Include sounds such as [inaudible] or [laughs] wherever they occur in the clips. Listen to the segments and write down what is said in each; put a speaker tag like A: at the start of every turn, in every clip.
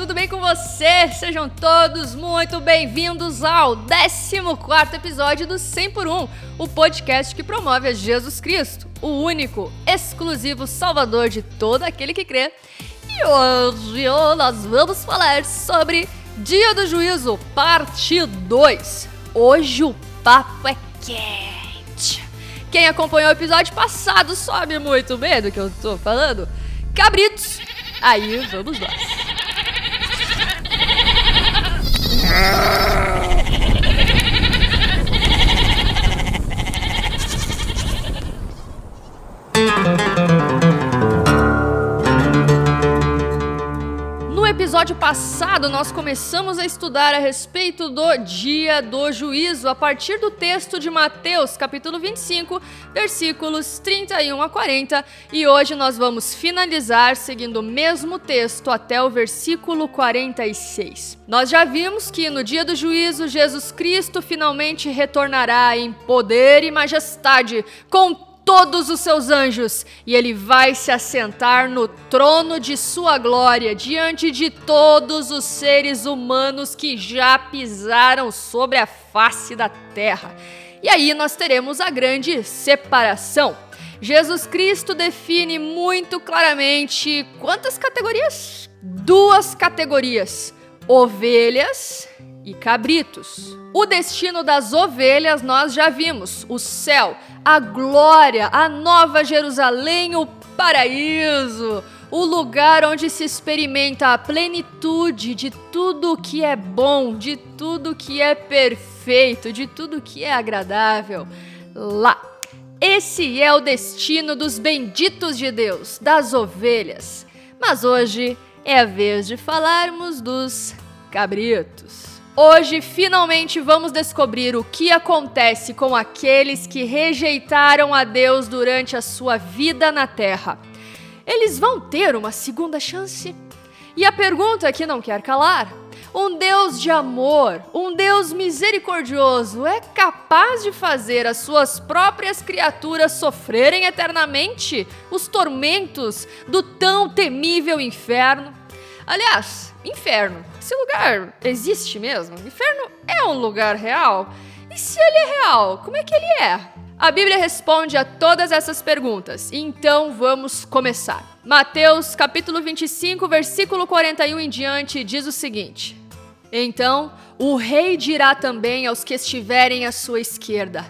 A: tudo bem com vocês? Sejam todos muito bem-vindos ao 14 episódio do 100 por 1, o podcast que promove a Jesus Cristo, o único, exclusivo salvador de todo aquele que crê. E hoje nós vamos falar sobre Dia do Juízo, parte 2. Hoje o papo é quente. Quem acompanhou o episódio passado sabe muito bem do que eu tô falando. Cabritos Aí vamos lá. Grrrr! [laughs] [laughs] episódio passado, nós começamos a estudar a respeito do dia do juízo a partir do texto de Mateus, capítulo 25, versículos 31 a 40, e hoje nós vamos finalizar seguindo o mesmo texto até o versículo 46. Nós já vimos que no dia do juízo, Jesus Cristo finalmente retornará em poder e majestade, com todos os seus anjos, e ele vai se assentar no trono de sua glória, diante de todos os seres humanos que já pisaram sobre a face da terra. E aí nós teremos a grande separação. Jesus Cristo define muito claramente quantas categorias? Duas categorias: ovelhas e cabritos. O destino das ovelhas nós já vimos: o céu, a glória, a nova Jerusalém, o paraíso, o lugar onde se experimenta a plenitude de tudo que é bom, de tudo que é perfeito, de tudo que é agradável. Lá. Esse é o destino dos benditos de Deus, das ovelhas. Mas hoje é a vez de falarmos dos cabritos. Hoje, finalmente, vamos descobrir o que acontece com aqueles que rejeitaram a Deus durante a sua vida na Terra. Eles vão ter uma segunda chance? E a pergunta que não quer calar: um Deus de amor, um Deus misericordioso, é capaz de fazer as suas próprias criaturas sofrerem eternamente os tormentos do tão temível inferno? Aliás, inferno. Esse lugar existe mesmo? Inferno é um lugar real? E se ele é real, como é que ele é? A Bíblia responde a todas essas perguntas. Então vamos começar. Mateus, capítulo 25, versículo 41 em diante, diz o seguinte: Então o rei dirá também aos que estiverem à sua esquerda: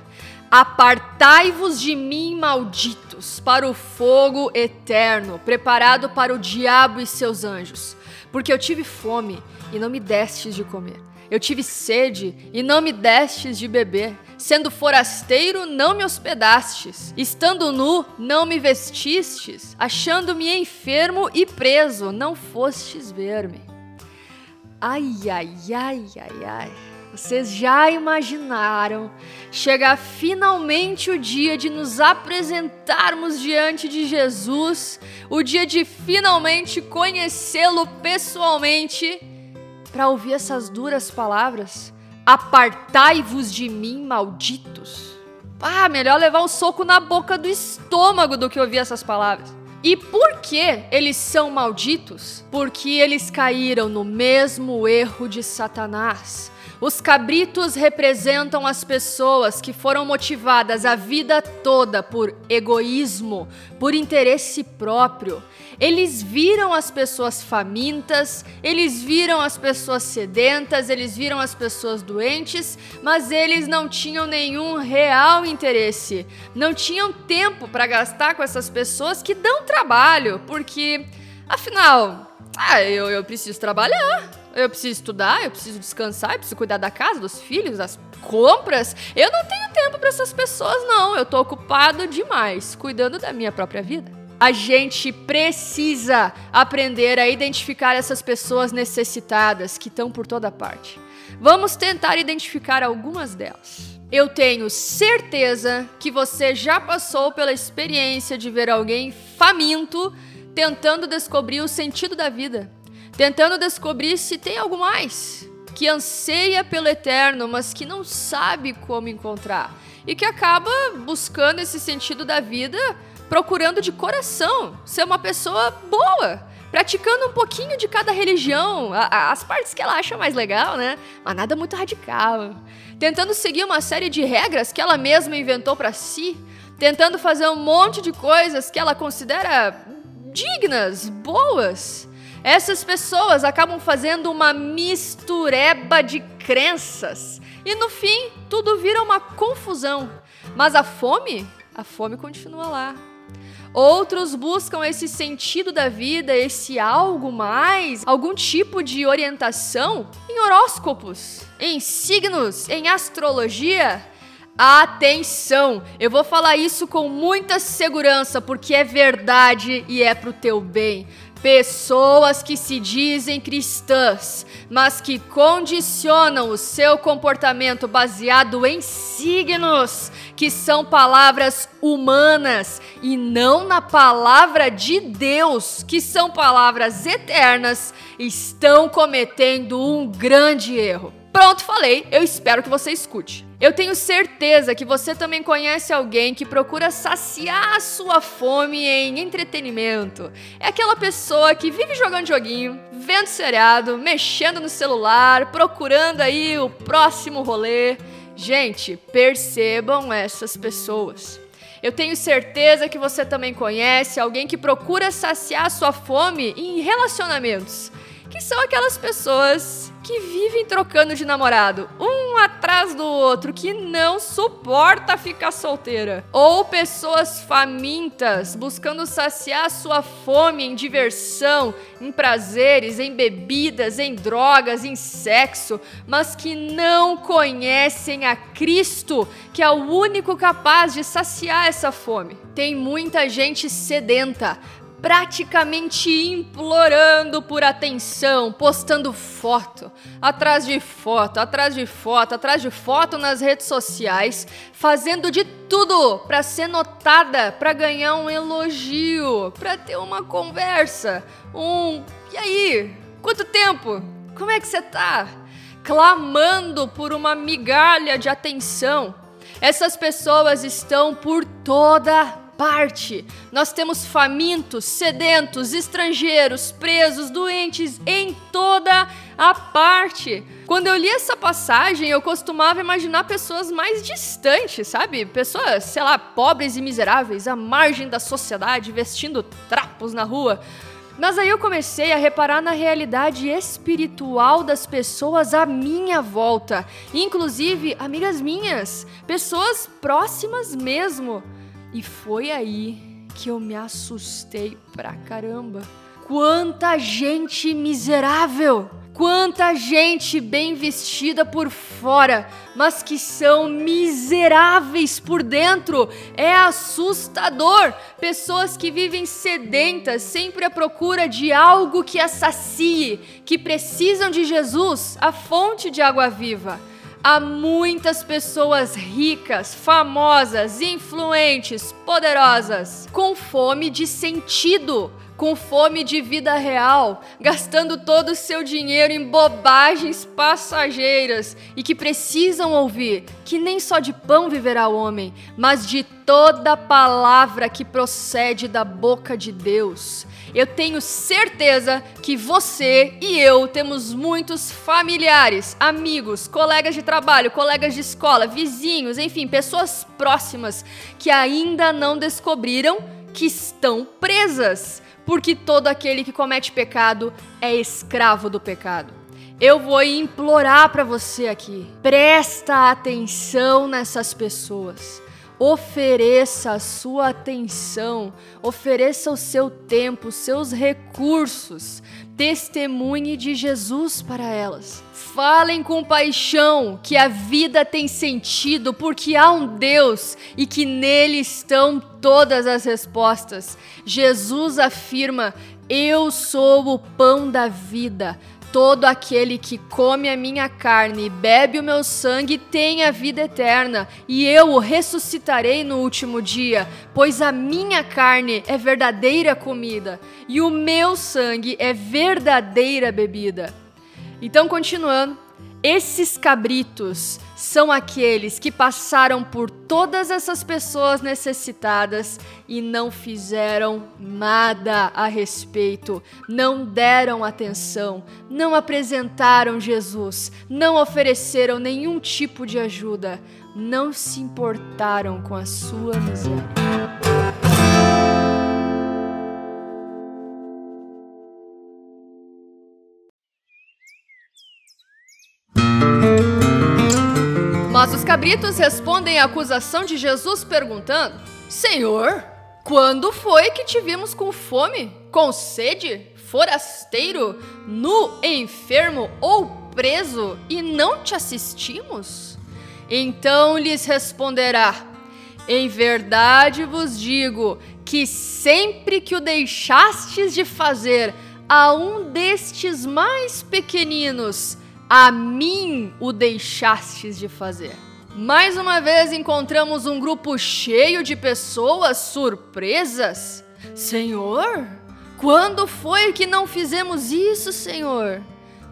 A: Apartai-vos de mim, malditos, para o fogo eterno, preparado para o diabo e seus anjos porque eu tive fome e não me destes de comer. Eu tive sede e não me destes de beber. Sendo forasteiro, não me hospedastes. Estando nu, não me vestistes. Achando-me enfermo e preso, não fostes ver-me. Ai, ai, ai, ai, ai. Vocês já imaginaram chegar finalmente o dia de nos apresentarmos diante de Jesus, o dia de finalmente conhecê-lo pessoalmente, para ouvir essas duras palavras? Apartai-vos de mim, malditos. Ah, melhor levar um soco na boca do estômago do que ouvir essas palavras. E por que eles são malditos? Porque eles caíram no mesmo erro de Satanás os cabritos representam as pessoas que foram motivadas a vida toda por egoísmo, por interesse próprio. Eles viram as pessoas famintas, eles viram as pessoas sedentas, eles viram as pessoas doentes, mas eles não tinham nenhum real interesse. Não tinham tempo para gastar com essas pessoas que dão trabalho, porque, afinal, ah, eu, eu preciso trabalhar. Eu preciso estudar, eu preciso descansar, eu preciso cuidar da casa, dos filhos, das compras. Eu não tenho tempo para essas pessoas, não. Eu tô ocupado demais cuidando da minha própria vida. A gente precisa aprender a identificar essas pessoas necessitadas que estão por toda parte. Vamos tentar identificar algumas delas. Eu tenho certeza que você já passou pela experiência de ver alguém faminto tentando descobrir o sentido da vida tentando descobrir se tem algo mais, que anseia pelo eterno, mas que não sabe como encontrar, e que acaba buscando esse sentido da vida procurando de coração ser uma pessoa boa, praticando um pouquinho de cada religião, as partes que ela acha mais legal, né? Mas nada muito radical. Tentando seguir uma série de regras que ela mesma inventou para si, tentando fazer um monte de coisas que ela considera dignas, boas. Essas pessoas acabam fazendo uma mistureba de crenças e no fim tudo vira uma confusão. Mas a fome, a fome continua lá. Outros buscam esse sentido da vida, esse algo mais, algum tipo de orientação em horóscopos, em signos, em astrologia. Atenção! Eu vou falar isso com muita segurança porque é verdade e é pro teu bem. Pessoas que se dizem cristãs, mas que condicionam o seu comportamento baseado em signos, que são palavras humanas e não na palavra de Deus, que são palavras eternas, estão cometendo um grande erro. Pronto, falei. Eu espero que você escute. Eu tenho certeza que você também conhece alguém que procura saciar a sua fome em entretenimento. É aquela pessoa que vive jogando joguinho, vendo seriado, mexendo no celular, procurando aí o próximo rolê. Gente, percebam essas pessoas. Eu tenho certeza que você também conhece alguém que procura saciar a sua fome em relacionamentos, que são aquelas pessoas que vivem trocando de namorado, um atrás do outro, que não suporta ficar solteira. Ou pessoas famintas, buscando saciar sua fome em diversão, em prazeres, em bebidas, em drogas, em sexo, mas que não conhecem a Cristo, que é o único capaz de saciar essa fome. Tem muita gente sedenta, praticamente implorando por atenção, postando foto, atrás de foto, atrás de foto, atrás de foto nas redes sociais, fazendo de tudo para ser notada, para ganhar um elogio, para ter uma conversa, um e aí, quanto tempo? Como é que você tá? Clamando por uma migalha de atenção. Essas pessoas estão por toda parte. Nós temos famintos, sedentos, estrangeiros, presos, doentes em toda a parte. Quando eu li essa passagem, eu costumava imaginar pessoas mais distantes, sabe? Pessoas, sei lá, pobres e miseráveis, à margem da sociedade, vestindo trapos na rua. Mas aí eu comecei a reparar na realidade espiritual das pessoas à minha volta, inclusive amigas minhas, pessoas próximas mesmo. E foi aí que eu me assustei pra caramba. Quanta gente miserável! Quanta gente bem vestida por fora, mas que são miseráveis por dentro. É assustador. Pessoas que vivem sedentas, sempre à procura de algo que as sacie, que precisam de Jesus, a fonte de água viva. Há muitas pessoas ricas, famosas, influentes, poderosas, com fome de sentido, com fome de vida real, gastando todo o seu dinheiro em bobagens passageiras e que precisam ouvir que nem só de pão viverá o homem, mas de toda palavra que procede da boca de Deus. Eu tenho certeza que você e eu temos muitos familiares, amigos, colegas de trabalho, colegas de escola, vizinhos, enfim, pessoas próximas que ainda não descobriram que estão presas, porque todo aquele que comete pecado é escravo do pecado. Eu vou implorar para você aqui, presta atenção nessas pessoas ofereça a sua atenção, ofereça o seu tempo, seus recursos, testemunhe de Jesus para elas. Falem com paixão que a vida tem sentido porque há um Deus e que nele estão todas as respostas. Jesus afirma: Eu sou o pão da vida. Todo aquele que come a minha carne e bebe o meu sangue tem a vida eterna, e eu o ressuscitarei no último dia, pois a minha carne é verdadeira comida, e o meu sangue é verdadeira bebida. Então, continuando, Esses cabritos são aqueles que passaram por todas essas pessoas necessitadas e não fizeram nada a respeito, não deram atenção, não apresentaram Jesus, não ofereceram nenhum tipo de ajuda, não se importaram com a sua miséria. Mas os cabritos respondem à acusação de Jesus perguntando: Senhor, quando foi que te vimos com fome, com sede, forasteiro, nu, enfermo ou preso e não te assistimos? Então lhes responderá: Em verdade vos digo que sempre que o deixastes de fazer a um destes mais pequeninos, a mim o deixastes de fazer. Mais uma vez encontramos um grupo cheio de pessoas surpresas. Senhor, quando foi que não fizemos isso, Senhor?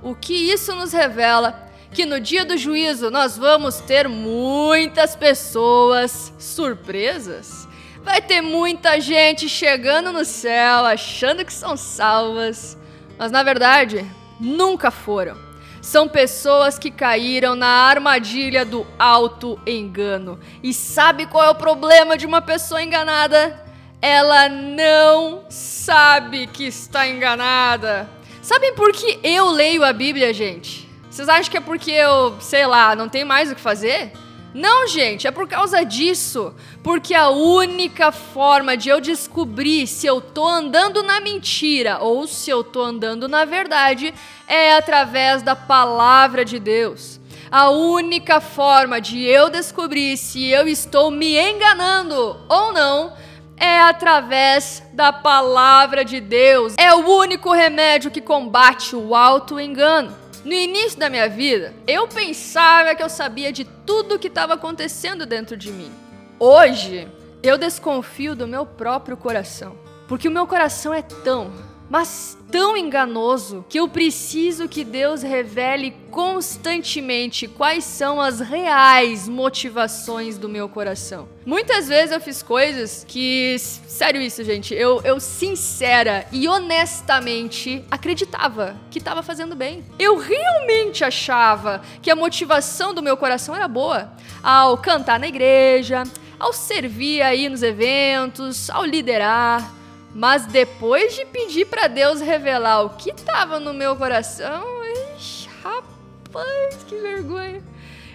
A: O que isso nos revela? Que no dia do juízo nós vamos ter muitas pessoas surpresas. Vai ter muita gente chegando no céu achando que são salvas, mas na verdade nunca foram são pessoas que caíram na armadilha do auto-engano. E sabe qual é o problema de uma pessoa enganada? Ela não sabe que está enganada. Sabem por que eu leio a Bíblia, gente? Vocês acham que é porque eu, sei lá, não tenho mais o que fazer? Não, gente, é por causa disso. Porque a única forma de eu descobrir se eu tô andando na mentira ou se eu tô andando na verdade é através da palavra de Deus. A única forma de eu descobrir se eu estou me enganando ou não é através da palavra de Deus. É o único remédio que combate o auto-engano. No início da minha vida, eu pensava que eu sabia de tudo o que estava acontecendo dentro de mim. Hoje, eu desconfio do meu próprio coração, porque o meu coração é tão, mas tão enganoso que eu preciso que Deus revele constantemente quais são as reais motivações do meu coração. Muitas vezes eu fiz coisas que, sério isso, gente, eu, eu sincera e honestamente acreditava que estava fazendo bem. Eu realmente achava que a motivação do meu coração era boa ao cantar na igreja, ao servir aí nos eventos, ao liderar. Mas depois de pedir para Deus revelar o que estava no meu coração, ixi, rapaz, que vergonha.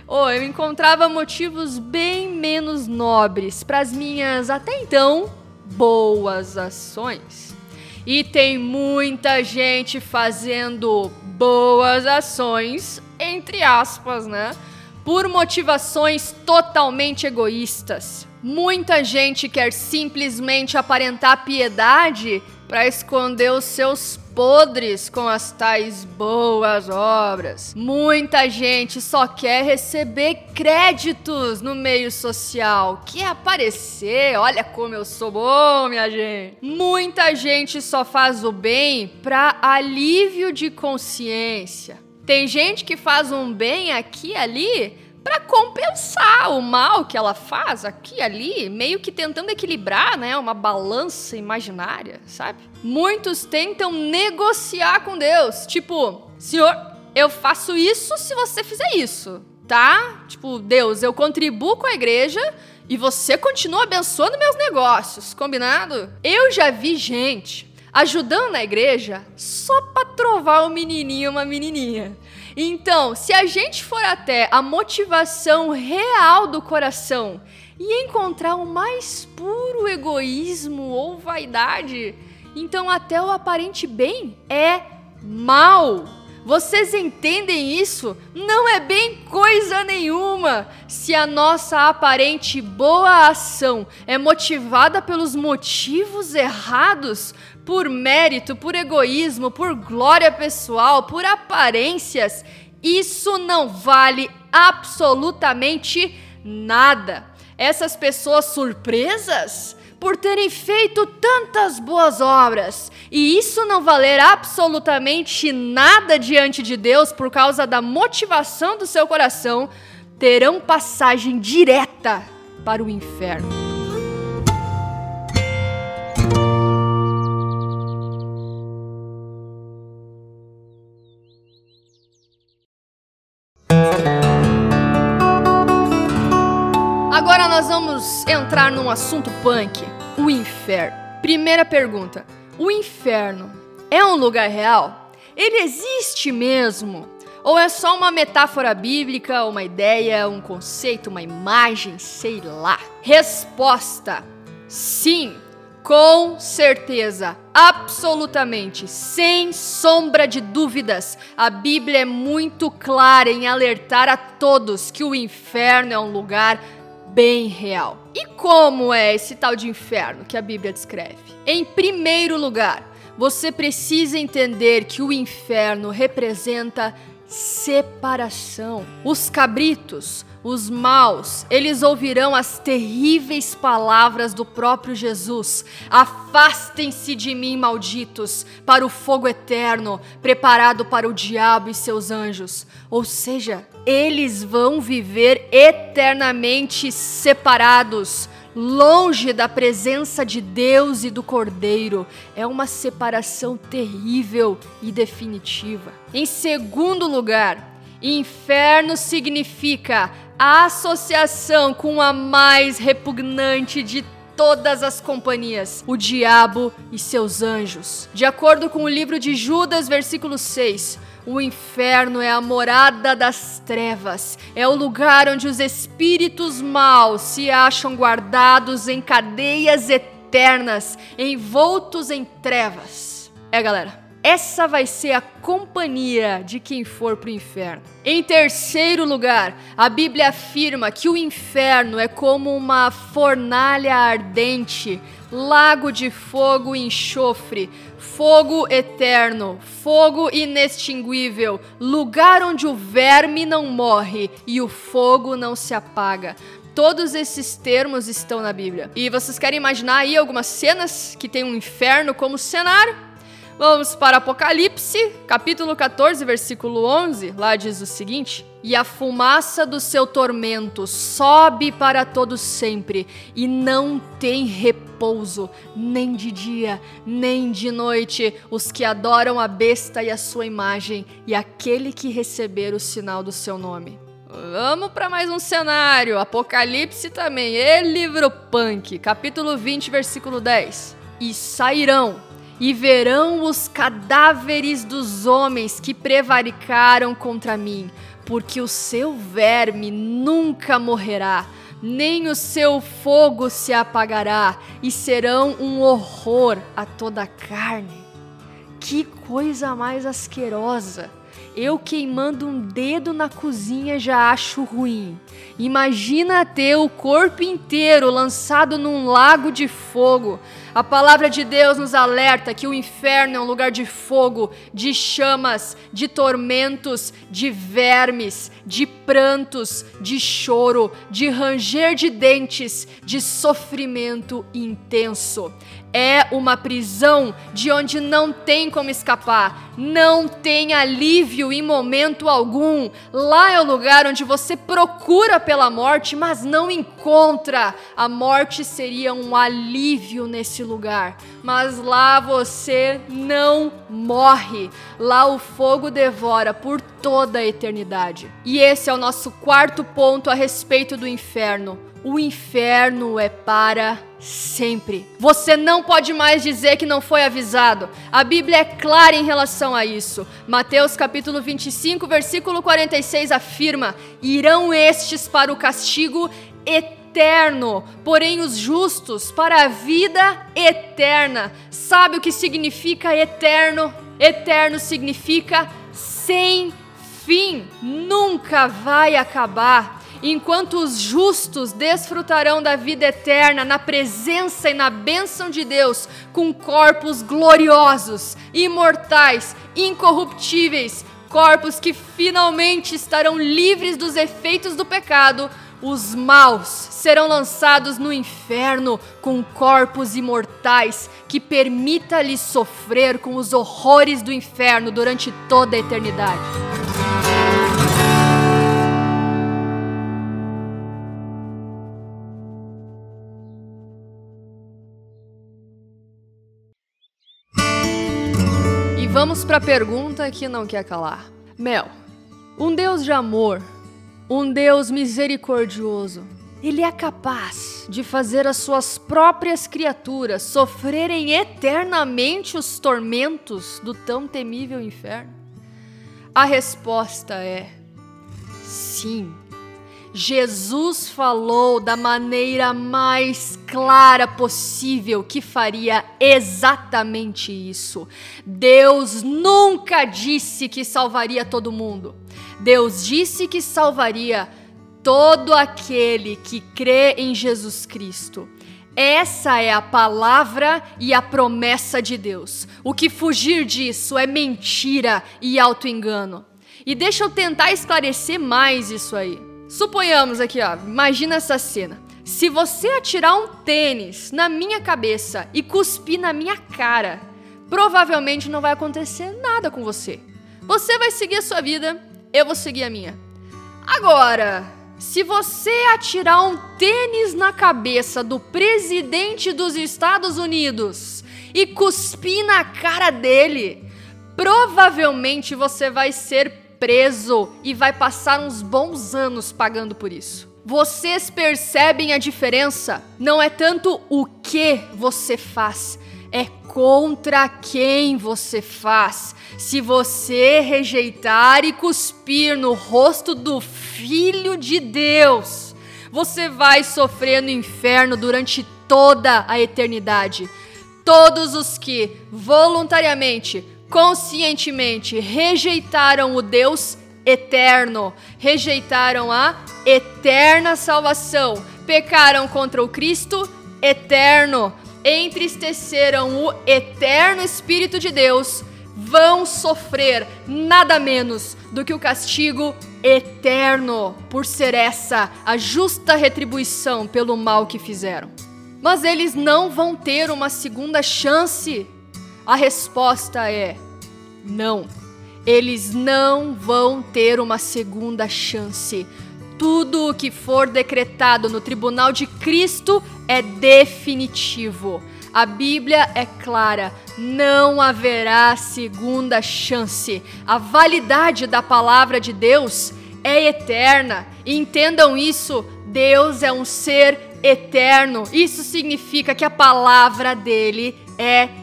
A: Oh, eu encontrava motivos bem menos nobres para as minhas até então boas ações. E tem muita gente fazendo boas ações, entre aspas, né? Por motivações totalmente egoístas. Muita gente quer simplesmente aparentar piedade para esconder os seus podres com as tais boas obras. Muita gente só quer receber créditos no meio social, quer aparecer, olha como eu sou bom, minha gente. Muita gente só faz o bem para alívio de consciência. Tem gente que faz um bem aqui e ali para compensar o mal que ela faz aqui e ali, meio que tentando equilibrar, né, uma balança imaginária, sabe? Muitos tentam negociar com Deus, tipo, Senhor, eu faço isso se você fizer isso, tá? Tipo, Deus, eu contribuo com a igreja e você continua abençoando meus negócios, combinado? Eu já vi gente ajudando na igreja só para trovar um menininho uma menininha. Então, se a gente for até a motivação real do coração e encontrar o mais puro egoísmo ou vaidade, então até o aparente bem é mal. Vocês entendem isso? Não é bem coisa nenhuma. Se a nossa aparente boa ação é motivada pelos motivos errados, por mérito, por egoísmo, por glória pessoal, por aparências, isso não vale absolutamente nada. Essas pessoas surpresas por terem feito tantas boas obras, e isso não valer absolutamente nada diante de Deus por causa da motivação do seu coração, terão passagem direta para o inferno. Agora nós vamos entrar num assunto punk: o inferno. Primeira pergunta: o inferno é um lugar real? Ele existe mesmo? Ou é só uma metáfora bíblica, uma ideia, um conceito, uma imagem, sei lá? Resposta: sim, com certeza, absolutamente, sem sombra de dúvidas, a Bíblia é muito clara em alertar a todos que o inferno é um lugar bem real. E como é esse tal de inferno que a Bíblia descreve? Em primeiro lugar, você precisa entender que o inferno representa separação. Os cabritos, os maus, eles ouvirão as terríveis palavras do próprio Jesus: Afastem-se de mim, malditos, para o fogo eterno, preparado para o diabo e seus anjos. Ou seja, eles vão viver eternamente separados longe da presença de Deus e do Cordeiro. É uma separação terrível e definitiva. Em segundo lugar, inferno significa a associação com a mais repugnante de todas as companhias, o diabo e seus anjos. De acordo com o livro de Judas, versículo 6, o inferno é a morada das trevas, é o lugar onde os espíritos maus se acham guardados em cadeias eternas, envoltos em trevas. É, galera. Essa vai ser a companhia de quem for para o inferno. Em terceiro lugar, a Bíblia afirma que o inferno é como uma fornalha ardente, lago de fogo e enxofre, fogo eterno, fogo inextinguível, lugar onde o verme não morre e o fogo não se apaga. Todos esses termos estão na Bíblia. E vocês querem imaginar aí algumas cenas que tem um inferno como cenário? Vamos para Apocalipse, capítulo 14, versículo 11. Lá diz o seguinte: E a fumaça do seu tormento sobe para todo sempre, e não tem repouso, nem de dia, nem de noite, os que adoram a besta e a sua imagem, e aquele que receber o sinal do seu nome. Vamos para mais um cenário. Apocalipse também, e livro punk, capítulo 20, versículo 10. E sairão e verão os cadáveres dos homens que prevaricaram contra mim, porque o seu verme nunca morrerá, nem o seu fogo se apagará, e serão um horror a toda a carne. Que coisa mais asquerosa! Eu queimando um dedo na cozinha já acho ruim. Imagina ter o corpo inteiro lançado num lago de fogo. A palavra de Deus nos alerta que o inferno é um lugar de fogo, de chamas, de tormentos, de vermes, de prantos, de choro, de ranger de dentes, de sofrimento intenso é uma prisão de onde não tem como escapar, não tem alívio em momento algum. Lá é o lugar onde você procura pela morte, mas não encontra. A morte seria um alívio nesse lugar, mas lá você não morre. Lá o fogo devora por toda a eternidade. E esse é o nosso quarto ponto a respeito do inferno. O inferno é para sempre. Você não pode mais dizer que não foi avisado. A Bíblia é clara em relação a isso. Mateus capítulo 25, versículo 46 afirma: "Irão estes para o castigo eterno, porém os justos para a vida eterna." Sabe o que significa eterno? Eterno significa sem fim, nunca vai acabar enquanto os justos desfrutarão da vida eterna na presença e na bênção de Deus, com corpos gloriosos, imortais, incorruptíveis, corpos que finalmente estarão livres dos efeitos do pecado, Os maus serão lançados no inferno com corpos imortais que permita-lhes sofrer com os horrores do inferno durante toda a eternidade. E vamos para a pergunta que não quer calar. Mel, um Deus de amor um Deus misericordioso. Ele é capaz de fazer as suas próprias criaturas sofrerem eternamente os tormentos do tão temível inferno? A resposta é sim. Jesus falou da maneira mais clara possível que faria exatamente isso. Deus nunca disse que salvaria todo mundo. Deus disse que salvaria todo aquele que crê em Jesus Cristo. Essa é a palavra e a promessa de Deus. O que fugir disso é mentira e autoengano. E deixa eu tentar esclarecer mais isso aí. Suponhamos aqui, ó, imagina essa cena. Se você atirar um tênis na minha cabeça e cuspir na minha cara, provavelmente não vai acontecer nada com você. Você vai seguir a sua vida eu vou seguir a minha. Agora, se você atirar um tênis na cabeça do presidente dos Estados Unidos e cuspir na cara dele, provavelmente você vai ser preso e vai passar uns bons anos pagando por isso. Vocês percebem a diferença? Não é tanto o que você faz, é contra quem você faz. Se você rejeitar e cuspir no rosto do Filho de Deus, você vai sofrer no inferno durante toda a eternidade. Todos os que voluntariamente, conscientemente rejeitaram o Deus eterno, rejeitaram a eterna salvação, pecaram contra o Cristo eterno, entristeceram o eterno Espírito de Deus, vão sofrer nada menos do que o castigo eterno, por ser essa a justa retribuição pelo mal que fizeram. Mas eles não vão ter uma segunda chance. A resposta é não. Eles não vão ter uma segunda chance. Tudo o que for decretado no tribunal de Cristo é definitivo. A Bíblia é clara, não haverá segunda chance. A validade da palavra de Deus é eterna. Entendam isso, Deus é um ser eterno. Isso significa que a palavra dele é eterna.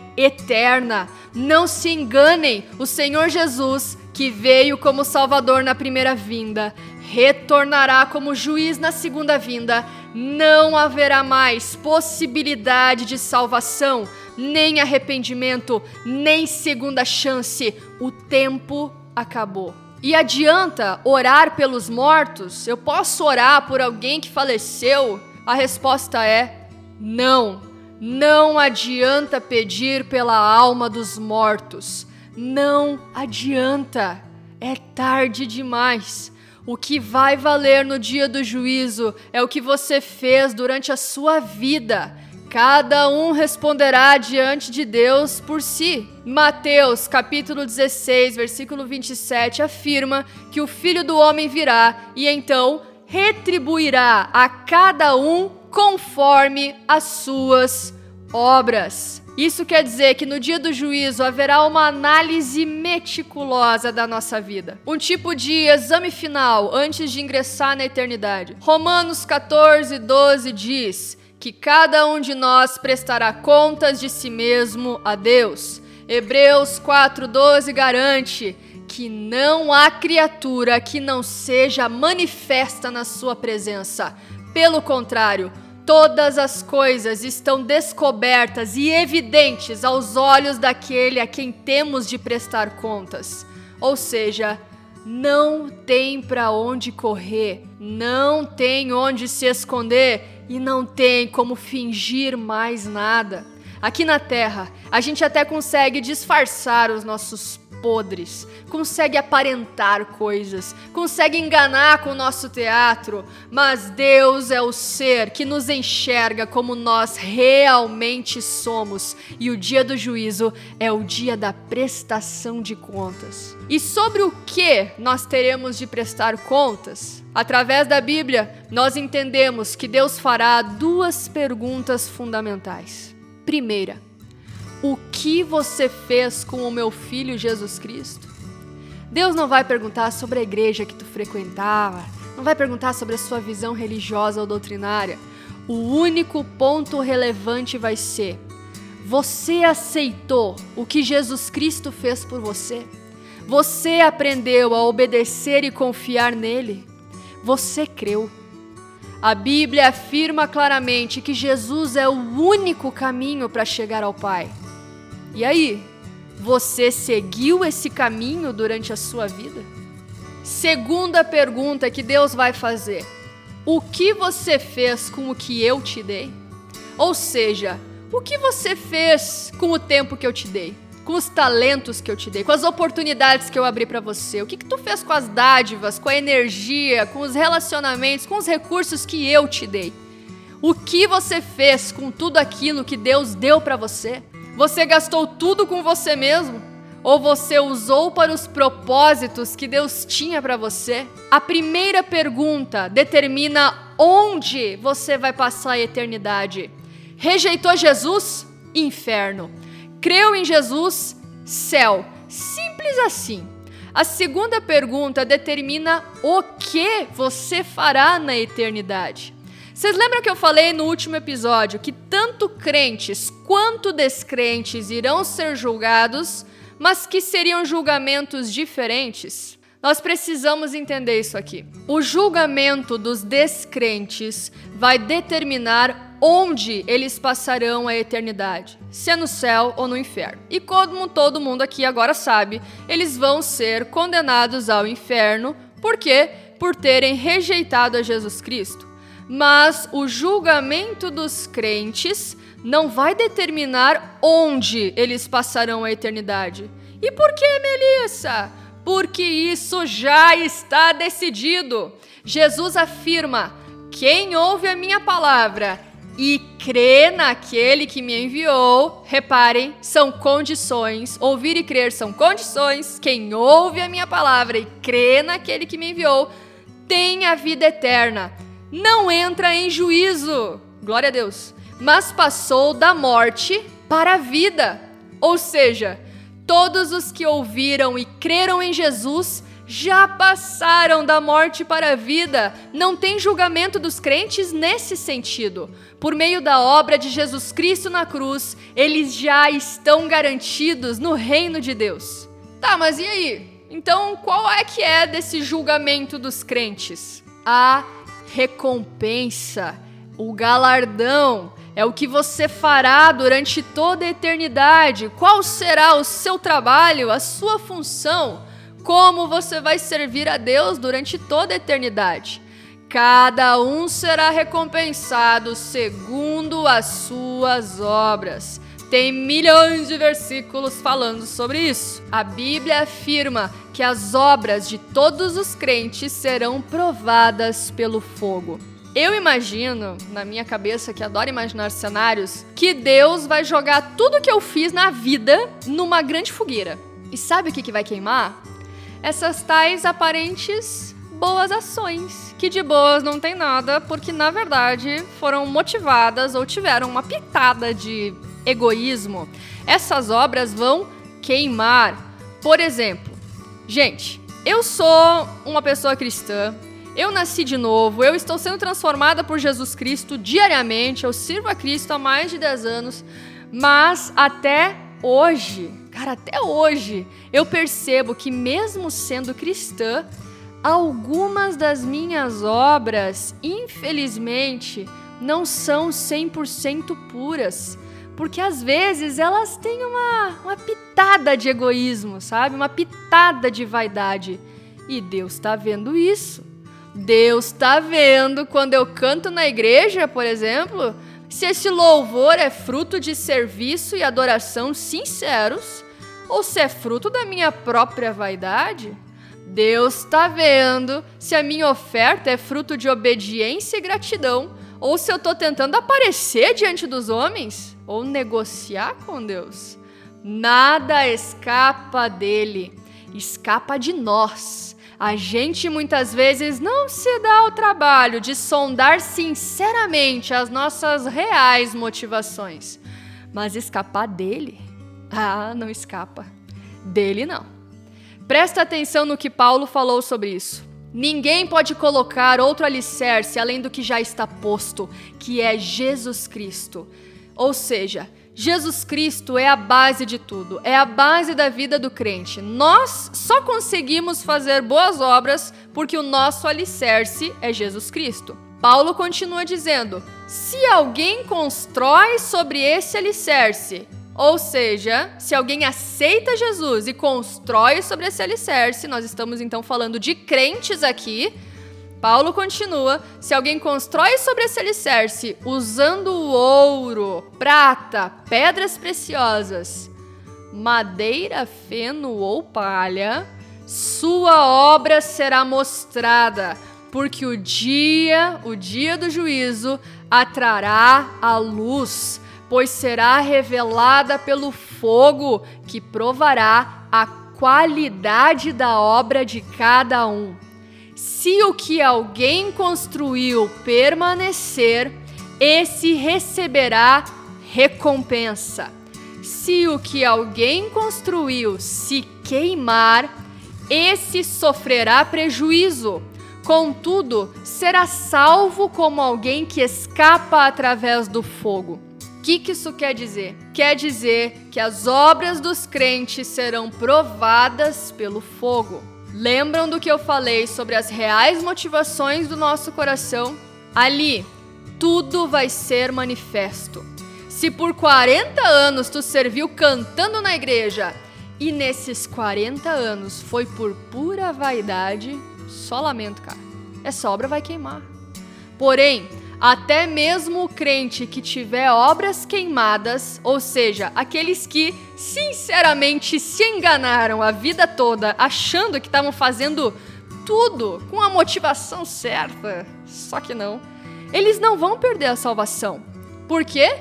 A: Não se enganem, o Senhor Jesus, que veio como Salvador na primeira vinda, retornará como juiz na segunda vinda, não haverá mais possibilidade de salvação, nem arrependimento, nem segunda chance. O tempo acabou. E adianta orar pelos mortos? Eu posso orar por alguém que faleceu? A resposta é não. Não adianta pedir pela alma dos mortos. Não adianta. É tarde demais. O que vai valer no dia do juízo é o que você fez durante a sua vida. Cada um responderá diante de Deus por si. Mateus, capítulo 16, versículo 27 afirma que o Filho do homem virá e então retribuirá a cada um conforme as suas obras. Isso quer dizer que no dia do juízo haverá uma análise meticulosa da nossa vida, um tipo de exame final antes de ingressar na eternidade. Romanos 14, 12 diz que cada um de nós prestará contas de si mesmo a Deus. Hebreus 4,12 garante que não há criatura que não seja manifesta na sua presença. Pelo contrário, Todas as coisas estão descobertas e evidentes aos olhos daquele a quem temos de prestar contas. Ou seja, não tem para onde correr, não tem onde se esconder e não tem como fingir mais nada. Aqui na Terra, a gente até consegue disfarçar os nossos podres, consegue aparentar coisas, consegue enganar com o nosso teatro, mas Deus é o ser que nos enxerga como nós realmente somos, e o dia do juízo é o dia da prestação de contas. E sobre o que nós teremos de prestar contas? Através da Bíblia, nós entendemos que Deus fará duas perguntas fundamentais. Primeira, o que você fez com o meu filho Jesus Cristo? Deus não vai perguntar sobre a igreja que tu frequentava, não vai perguntar sobre a sua visão religiosa ou doutrinária. O único ponto relevante vai ser: você aceitou o que Jesus Cristo fez por você? Você aprendeu a obedecer e confiar nele? Você creu? A Bíblia afirma claramente que Jesus é o único caminho para chegar ao Pai. E aí, você seguiu esse caminho durante a sua vida? Segunda pergunta que Deus vai fazer: O que você fez com o que eu te dei? Ou seja, o que você fez com o tempo que eu te dei? Com os talentos que eu te dei, com as oportunidades que eu abri para você? O que, que tu fez com as dádivas, com a energia, com os relacionamentos, com os recursos que eu te dei? O que você fez com tudo aquilo que Deus deu para você? Você gastou tudo com você mesmo? Ou você usou para os propósitos que Deus tinha para você? A primeira pergunta determina onde você vai passar a eternidade. Rejeitou Jesus? Inferno. Creu em Jesus? Céu. Simples assim. A segunda pergunta determina o que você fará na eternidade. Vocês lembram que eu falei no último episódio que tanto crentes quanto descrentes irão ser julgados, mas que seriam julgamentos diferentes? Nós precisamos entender isso aqui. O julgamento dos descrentes vai determinar onde eles passarão a eternidade, se é no céu ou no inferno. E como todo mundo aqui agora sabe, eles vão ser condenados ao inferno, por quê? Por terem rejeitado a Jesus Cristo mas o julgamento dos crentes não vai determinar onde eles passarão a eternidade. E por que, Melissa? Porque isso já está decidido. Jesus afirma: quem ouve a minha palavra e crê naquele que me enviou, reparem, são condições. Ouvir e crer são condições. Quem ouve a minha palavra e crê naquele que me enviou, tem a vida eterna não entra em juízo, glória a Deus, mas passou da morte para a vida. Ou seja, todos os que ouviram e creram em Jesus já passaram da morte para a vida. Não tem julgamento dos crentes nesse sentido. Por meio da obra de Jesus Cristo na cruz, eles já estão garantidos no reino de Deus. Tá, mas e aí? Então, qual é que é desse julgamento dos crentes? A recompensa, o galardão, é o que você fará durante toda a eternidade. Qual será o seu trabalho, a sua função? Como você vai servir a Deus durante toda a eternidade? Cada um será recompensado segundo as suas obras. Tem milhões de versículos falando sobre isso. A Bíblia afirma que as obras de todos os crentes serão provadas pelo fogo. Eu imagino, na minha cabeça, que adoro imaginar cenários, que Deus vai jogar tudo que eu fiz na vida numa grande fogueira. E sabe o que, que vai queimar? Essas tais aparentes boas ações, que de boas não tem nada, porque na verdade foram motivadas ou tiveram uma pitada de egoísmo, essas obras vão queimar. Por exemplo, gente, eu sou uma pessoa cristã, eu nasci de novo, eu estou sendo transformada por Jesus Cristo diariamente, eu sirvo a Cristo há mais de 10 anos, mas até hoje, cara, até hoje, eu percebo que mesmo sendo cristã, algumas das minhas obras, infelizmente, não são 100% puras porque às vezes elas têm uma, uma pitada de egoísmo, sabe? Uma pitada de vaidade. E Deus está vendo isso. Deus está vendo quando eu canto na igreja, por exemplo, se esse louvor é fruto de serviço e adoração sinceros ou se é fruto da minha própria vaidade. Deus está vendo se a minha oferta é fruto de obediência e gratidão, ou se eu estou tentando aparecer diante dos homens, ou negociar com Deus. Nada escapa dele, escapa de nós. A gente muitas vezes não se dá ao trabalho de sondar sinceramente as nossas reais motivações, mas escapar dele, ah, não escapa. Dele não. Presta atenção no que Paulo falou sobre isso. Ninguém pode colocar outro alicerce além do que já está posto, que é Jesus Cristo. Ou seja, Jesus Cristo é a base de tudo, é a base da vida do crente. Nós só conseguimos fazer boas obras porque o nosso alicerce é Jesus Cristo. Paulo continua dizendo: se alguém constrói sobre esse alicerce, ou seja, se alguém aceita Jesus e constrói sobre esse alicerce, nós estamos então falando de crentes aqui Paulo continua: se alguém constrói sobre esse alicerce usando ouro, prata, pedras preciosas, madeira, feno ou palha, sua obra será mostrada, porque o dia, o dia do juízo, atrará a luz, pois será revelada pelo fogo que provará a qualidade da obra de cada um. Se o que alguém construiu permanecer, esse receberá recompensa. Se o que alguém construiu se queimar, esse sofrerá prejuízo. Contudo, será salvo como alguém que escapa através do fogo. O que, que isso quer dizer? Quer dizer que as obras dos crentes serão provadas pelo fogo. Lembram do que eu falei sobre as reais motivações do nosso coração? Ali, tudo vai ser manifesto. Se por 40 anos tu serviu cantando na igreja e nesses 40 anos foi por pura vaidade, só lamento, cara. Essa obra vai queimar. Porém, até mesmo o crente que tiver obras queimadas, ou seja, aqueles que sinceramente se enganaram a vida toda achando que estavam fazendo tudo com a motivação certa, só que não, eles não vão perder a salvação. Por quê?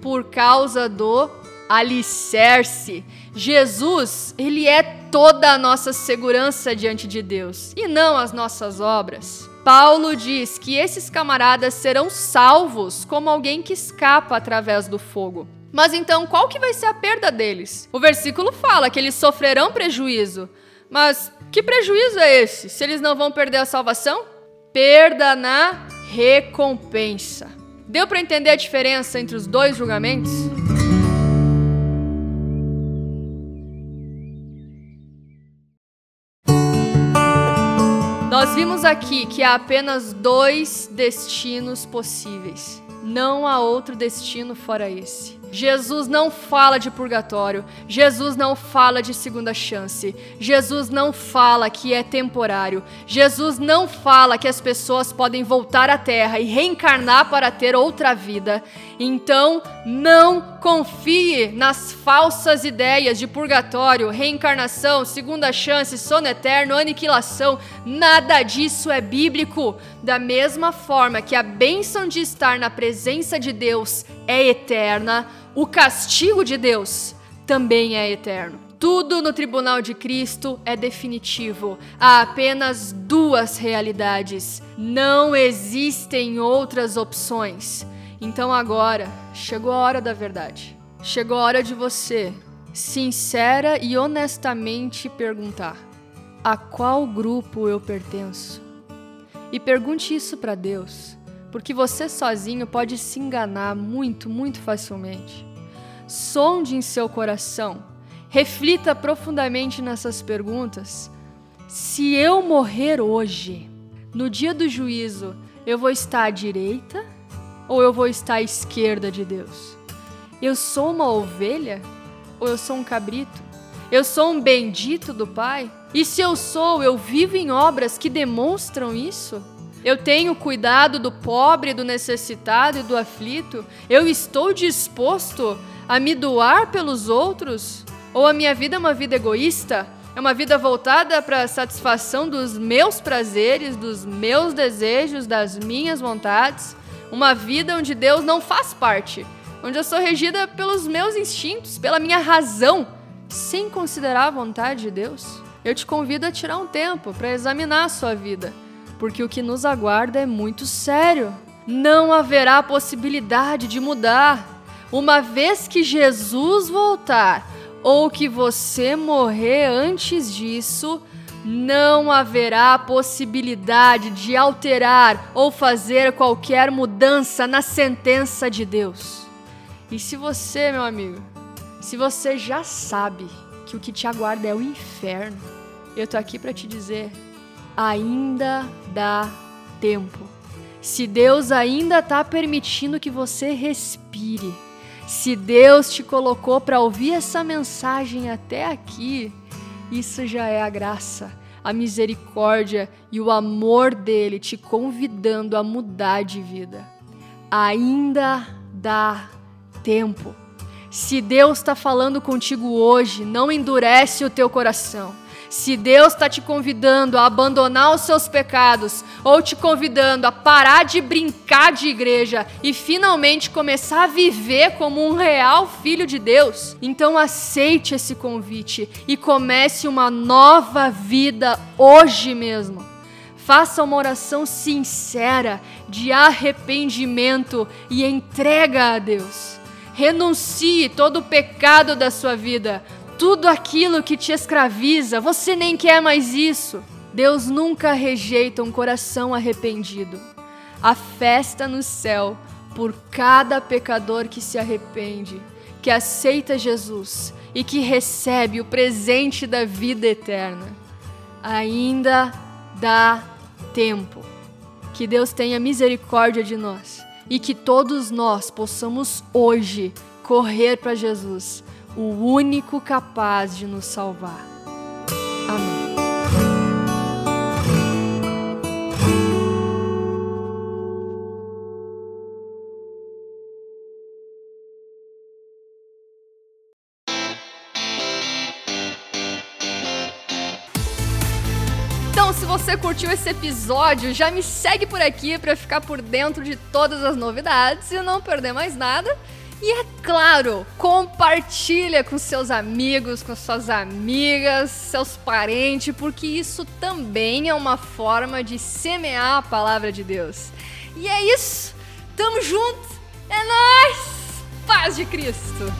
A: Por causa do alicerce. Jesus, ele é toda a nossa segurança diante de Deus e não as nossas obras. Paulo diz que esses camaradas serão salvos como alguém que escapa através do fogo. Mas então, qual que vai ser a perda deles? O versículo fala que eles sofrerão prejuízo. Mas que prejuízo é esse? Se eles não vão perder a salvação? Perda na recompensa. Deu para entender a diferença entre os dois julgamentos? Nós vimos aqui que há apenas dois destinos possíveis. Não há outro destino fora esse. Jesus não fala de purgatório, Jesus não fala de segunda chance, Jesus não fala que é temporário, Jesus não fala que as pessoas podem voltar à terra e reencarnar para ter outra vida. Então, não confie nas falsas ideias de purgatório, reencarnação, segunda chance, sono eterno, aniquilação. Nada disso é bíblico. Da mesma forma que a bênção de estar na presença de Deus é eterna, o castigo de Deus também é eterno. Tudo no tribunal de Cristo é definitivo. Há apenas duas realidades. Não existem outras opções. Então agora chegou a hora da verdade. Chegou a hora de você, sincera e honestamente, perguntar: a qual grupo eu pertenço? E pergunte isso para Deus, porque você sozinho pode se enganar muito, muito facilmente. Sonde em seu coração, reflita profundamente nessas perguntas. Se eu morrer hoje, no dia do juízo, eu vou estar à direita ou eu vou estar à esquerda de Deus? Eu sou uma ovelha ou eu sou um cabrito? Eu sou um bendito do Pai? E se eu sou, eu vivo em obras que demonstram isso? Eu tenho cuidado do pobre, do necessitado e do aflito? Eu estou disposto a me doar pelos outros? Ou a minha vida é uma vida egoísta? É uma vida voltada para a satisfação dos meus prazeres, dos meus desejos, das minhas vontades? Uma vida onde Deus não faz parte, onde eu sou regida pelos meus instintos, pela minha razão, sem considerar a vontade de Deus? Eu te convido a tirar um tempo para examinar a sua vida, porque o que nos aguarda é muito sério. Não haverá possibilidade de mudar. Uma vez que Jesus voltar ou que você morrer antes disso, não haverá possibilidade de alterar ou fazer qualquer mudança na sentença de Deus. E se você, meu amigo, se você já sabe que o que te aguarda é o inferno, eu tô aqui para te dizer: ainda dá tempo. Se Deus ainda tá permitindo que você respire, se Deus te colocou para ouvir essa mensagem até aqui, isso já é a graça, a misericórdia e o amor dele te convidando a mudar de vida. Ainda dá tempo. Se Deus está falando contigo hoje, não endurece o teu coração. Se Deus está te convidando a abandonar os seus pecados, ou te convidando a parar de brincar de igreja e finalmente começar a viver como um real filho de Deus, então aceite esse convite e comece uma nova vida hoje mesmo. Faça uma oração sincera de arrependimento e entrega a Deus. Renuncie todo o pecado da sua vida, tudo aquilo que te escraviza, você nem quer mais isso. Deus nunca rejeita um coração arrependido. A festa no céu por cada pecador que se arrepende, que aceita Jesus e que recebe o presente da vida eterna. Ainda dá tempo. Que Deus tenha misericórdia de nós e que todos nós possamos hoje correr para Jesus o único capaz de nos salvar. Amém. Então, se você curtiu esse episódio, já me segue por aqui para ficar por dentro de todas as novidades e não perder mais nada. E é claro, compartilha com seus amigos, com suas amigas, seus parentes, porque isso também é uma forma de semear a palavra de Deus. E é isso. Tamo junto. É nós. Paz de Cristo.